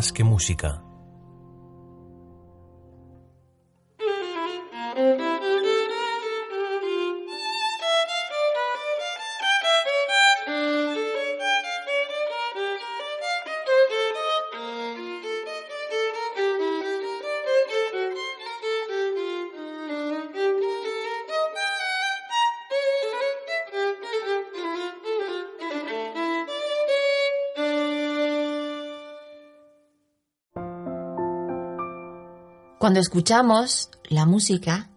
más que música. Cuando escuchamos la música,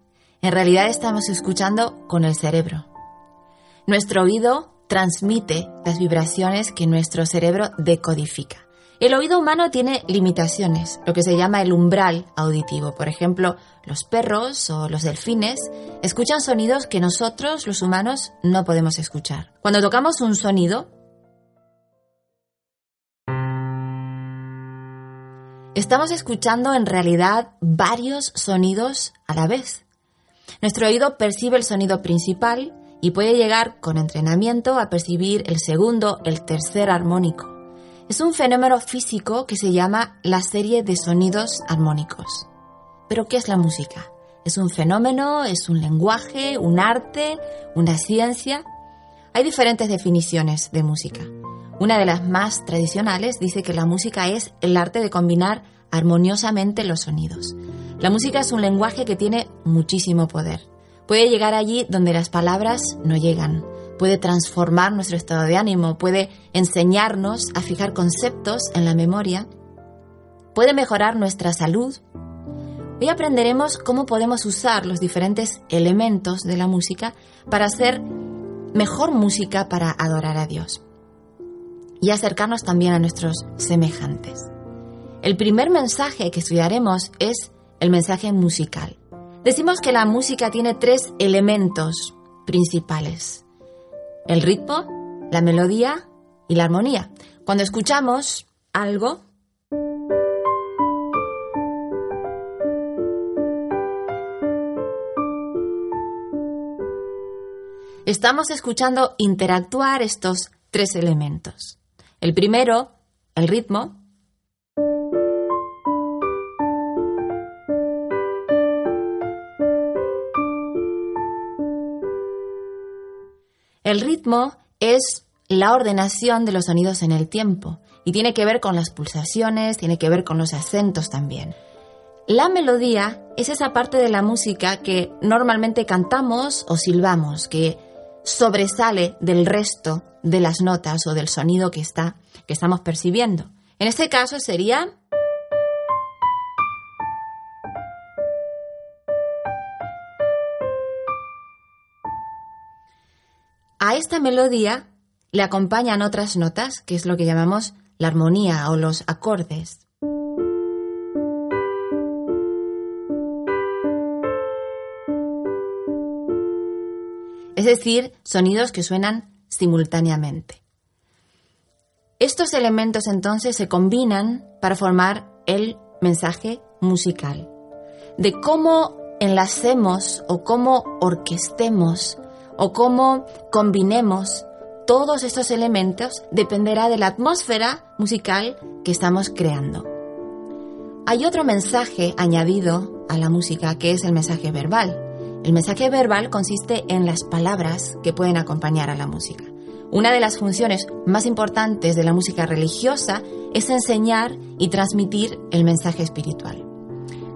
en realidad estamos escuchando con el cerebro. Nuestro oído transmite las vibraciones que nuestro cerebro decodifica. El oído humano tiene limitaciones, lo que se llama el umbral auditivo. Por ejemplo, los perros o los delfines escuchan sonidos que nosotros, los humanos, no podemos escuchar. Cuando tocamos un sonido, Estamos escuchando en realidad varios sonidos a la vez. Nuestro oído percibe el sonido principal y puede llegar con entrenamiento a percibir el segundo, el tercer armónico. Es un fenómeno físico que se llama la serie de sonidos armónicos. ¿Pero qué es la música? ¿Es un fenómeno? ¿Es un lenguaje? ¿Un arte? ¿Una ciencia? Hay diferentes definiciones de música. Una de las más tradicionales dice que la música es el arte de combinar armoniosamente los sonidos. La música es un lenguaje que tiene muchísimo poder. Puede llegar allí donde las palabras no llegan. Puede transformar nuestro estado de ánimo, puede enseñarnos a fijar conceptos en la memoria, puede mejorar nuestra salud. Hoy aprenderemos cómo podemos usar los diferentes elementos de la música para hacer mejor música para adorar a Dios y acercarnos también a nuestros semejantes. El primer mensaje que estudiaremos es el mensaje musical. Decimos que la música tiene tres elementos principales. El ritmo, la melodía y la armonía. Cuando escuchamos algo, estamos escuchando interactuar estos tres elementos. El primero, el ritmo. El ritmo es la ordenación de los sonidos en el tiempo y tiene que ver con las pulsaciones, tiene que ver con los acentos también. La melodía es esa parte de la música que normalmente cantamos o silbamos, que sobresale del resto de las notas o del sonido que, está, que estamos percibiendo. En este caso sería... A esta melodía le acompañan otras notas, que es lo que llamamos la armonía o los acordes. Es decir, sonidos que suenan simultáneamente. Estos elementos entonces se combinan para formar el mensaje musical. De cómo enlacemos o cómo orquestemos o cómo combinemos todos estos elementos dependerá de la atmósfera musical que estamos creando. Hay otro mensaje añadido a la música que es el mensaje verbal. El mensaje verbal consiste en las palabras que pueden acompañar a la música. Una de las funciones más importantes de la música religiosa es enseñar y transmitir el mensaje espiritual.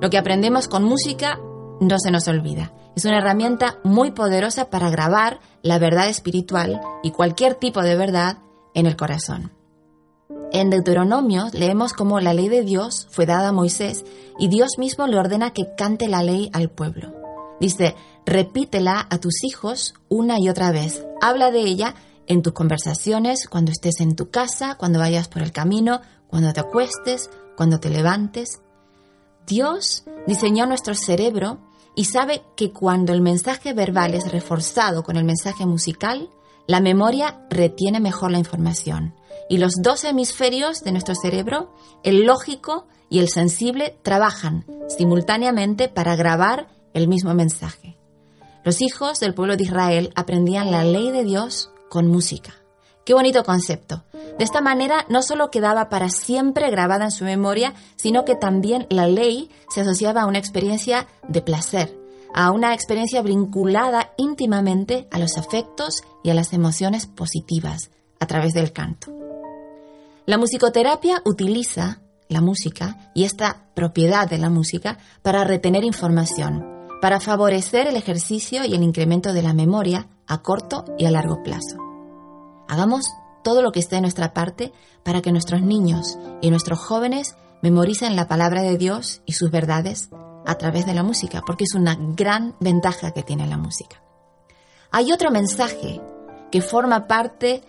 Lo que aprendemos con música no se nos olvida. Es una herramienta muy poderosa para grabar la verdad espiritual y cualquier tipo de verdad en el corazón. En Deuteronomio leemos cómo la ley de Dios fue dada a Moisés y Dios mismo le ordena que cante la ley al pueblo. Dice, repítela a tus hijos una y otra vez. Habla de ella en tus conversaciones, cuando estés en tu casa, cuando vayas por el camino, cuando te acuestes, cuando te levantes. Dios diseñó nuestro cerebro y sabe que cuando el mensaje verbal es reforzado con el mensaje musical, la memoria retiene mejor la información. Y los dos hemisferios de nuestro cerebro, el lógico y el sensible, trabajan simultáneamente para grabar el mismo mensaje. Los hijos del pueblo de Israel aprendían la ley de Dios con música. Qué bonito concepto. De esta manera no solo quedaba para siempre grabada en su memoria, sino que también la ley se asociaba a una experiencia de placer, a una experiencia vinculada íntimamente a los afectos y a las emociones positivas a través del canto. La musicoterapia utiliza la música y esta propiedad de la música para retener información, para favorecer el ejercicio y el incremento de la memoria a corto y a largo plazo. Hagamos todo lo que esté en nuestra parte para que nuestros niños y nuestros jóvenes memoricen la palabra de Dios y sus verdades a través de la música, porque es una gran ventaja que tiene la música. Hay otro mensaje que forma parte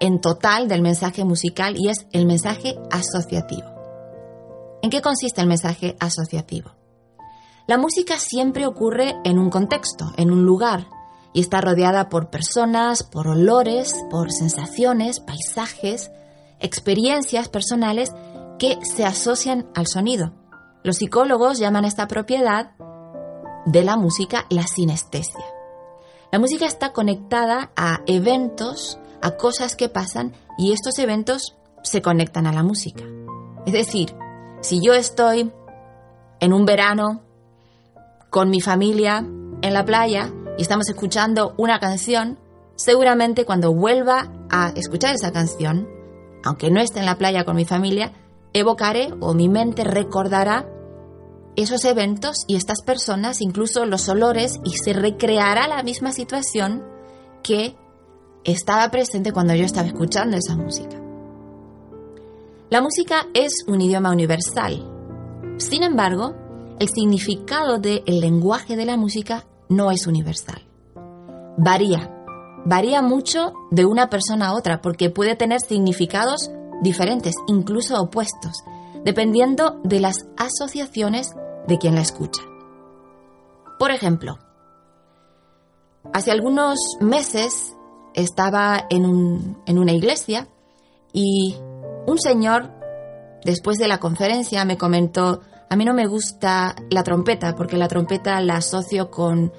en total del mensaje musical y es el mensaje asociativo. ¿En qué consiste el mensaje asociativo? La música siempre ocurre en un contexto, en un lugar, y está rodeada por personas, por olores, por sensaciones, paisajes, experiencias personales que se asocian al sonido. Los psicólogos llaman esta propiedad de la música la sinestesia. La música está conectada a eventos, a cosas que pasan y estos eventos se conectan a la música. Es decir, si yo estoy en un verano con mi familia en la playa y estamos escuchando una canción, seguramente cuando vuelva a escuchar esa canción, aunque no esté en la playa con mi familia, evocaré o mi mente recordará esos eventos y estas personas, incluso los olores, y se recreará la misma situación que estaba presente cuando yo estaba escuchando esa música. La música es un idioma universal. Sin embargo, el significado del lenguaje de la música no es universal. Varía. Varía mucho de una persona a otra porque puede tener significados diferentes, incluso opuestos, dependiendo de las asociaciones de quien la escucha. Por ejemplo, hace algunos meses estaba en, en una iglesia y un señor, después de la conferencia, me comentó, a mí no me gusta la trompeta porque la trompeta la asocio con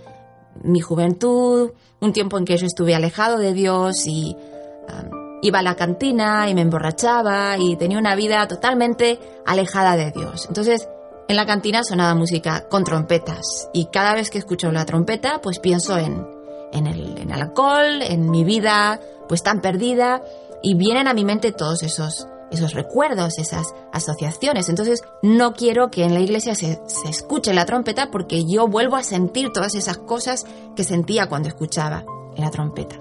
mi juventud, un tiempo en que yo estuve alejado de Dios y iba a la cantina y me emborrachaba y tenía una vida totalmente alejada de Dios. Entonces, en la cantina sonaba música con trompetas y cada vez que escucho la trompeta, pues pienso en, en, el, en alcohol, en mi vida pues tan perdida y vienen a mi mente todos esos, esos recuerdos, esas asociaciones. Entonces no quiero que en la iglesia se, escuche la trompeta porque yo vuelvo a sentir todas esas cosas que sentía cuando escuchaba la trompeta.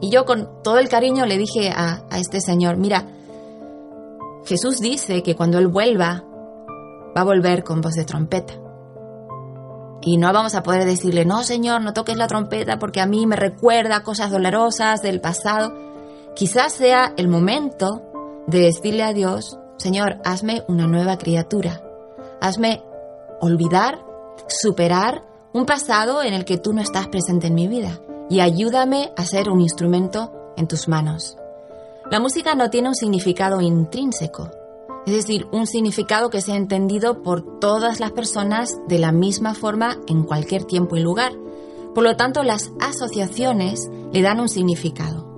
Y yo con todo el cariño le dije a, a este señor, mira, Jesús dice que cuando Él vuelva va a volver con voz de trompeta. Y no vamos a poder decirle, no, Señor, no toques la trompeta porque a mí me recuerda cosas dolorosas del pasado. Quizás sea el momento de decirle a Dios, Señor, hazme una nueva criatura. Hazme olvidar, superar un pasado en el que tú no estás presente en mi vida y ayúdame a ser un instrumento en tus manos. La música no tiene un significado intrínseco, es decir, un significado que sea entendido por todas las personas de la misma forma en cualquier tiempo y lugar. Por lo tanto, las asociaciones le dan un significado.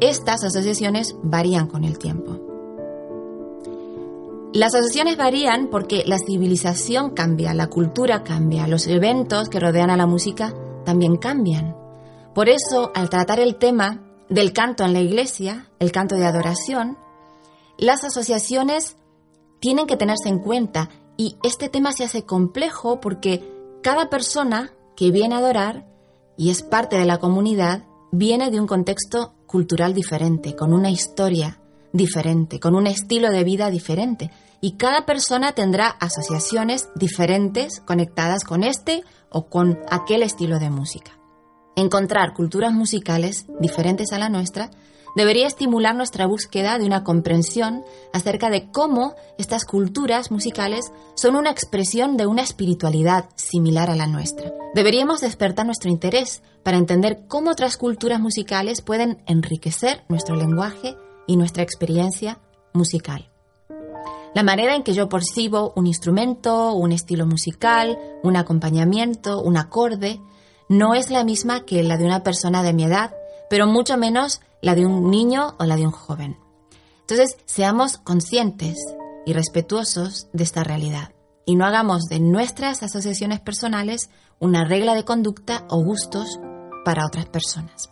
Estas asociaciones varían con el tiempo. Las asociaciones varían porque la civilización cambia, la cultura cambia, los eventos que rodean a la música también cambian. Por eso, al tratar el tema del canto en la iglesia, el canto de adoración, las asociaciones tienen que tenerse en cuenta y este tema se hace complejo porque cada persona que viene a adorar y es parte de la comunidad viene de un contexto cultural diferente, con una historia diferente, con un estilo de vida diferente. Y cada persona tendrá asociaciones diferentes conectadas con este o con aquel estilo de música. Encontrar culturas musicales diferentes a la nuestra debería estimular nuestra búsqueda de una comprensión acerca de cómo estas culturas musicales son una expresión de una espiritualidad similar a la nuestra. Deberíamos despertar nuestro interés para entender cómo otras culturas musicales pueden enriquecer nuestro lenguaje y nuestra experiencia musical. La manera en que yo percibo un instrumento, un estilo musical, un acompañamiento, un acorde, no es la misma que la de una persona de mi edad, pero mucho menos la de un niño o la de un joven. Entonces, seamos conscientes y respetuosos de esta realidad y no hagamos de nuestras asociaciones personales una regla de conducta o gustos para otras personas.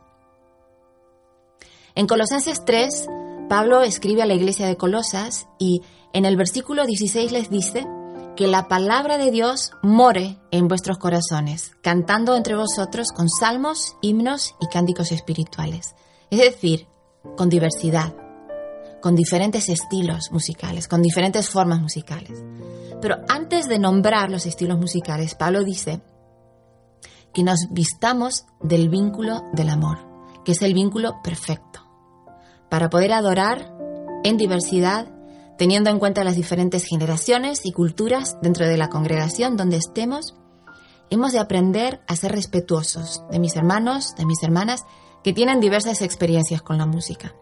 En Colosenses 3, Pablo escribe a la iglesia de Colosas y en el versículo 16 les dice que la palabra de Dios more en vuestros corazones, cantando entre vosotros con salmos, himnos y cánticos espirituales. Es decir, con diversidad, con diferentes estilos musicales, con diferentes formas musicales. Pero antes de nombrar los estilos musicales, Pablo dice que nos vistamos del vínculo del amor, que es el vínculo perfecto, para poder adorar en diversidad teniendo en cuenta las diferentes generaciones y culturas dentro de la congregación donde estemos, hemos de aprender a ser respetuosos de mis hermanos, de mis hermanas, que tienen diversas experiencias con la música.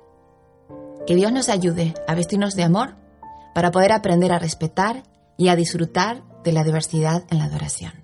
Que Dios nos ayude a vestirnos de amor para poder aprender a respetar y a disfrutar de la diversidad en la adoración.